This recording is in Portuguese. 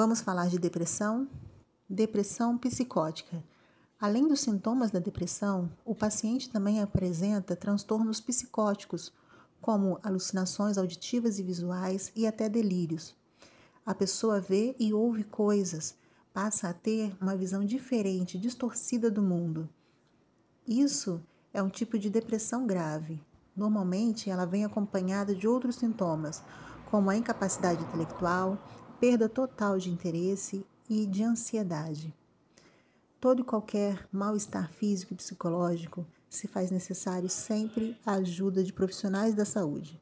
Vamos falar de depressão? Depressão psicótica. Além dos sintomas da depressão, o paciente também apresenta transtornos psicóticos, como alucinações auditivas e visuais e até delírios. A pessoa vê e ouve coisas, passa a ter uma visão diferente, distorcida do mundo. Isso é um tipo de depressão grave. Normalmente, ela vem acompanhada de outros sintomas, como a incapacidade intelectual, perda total de interesse e de ansiedade. Todo e qualquer mal-estar físico e psicológico se faz necessário sempre a ajuda de profissionais da saúde.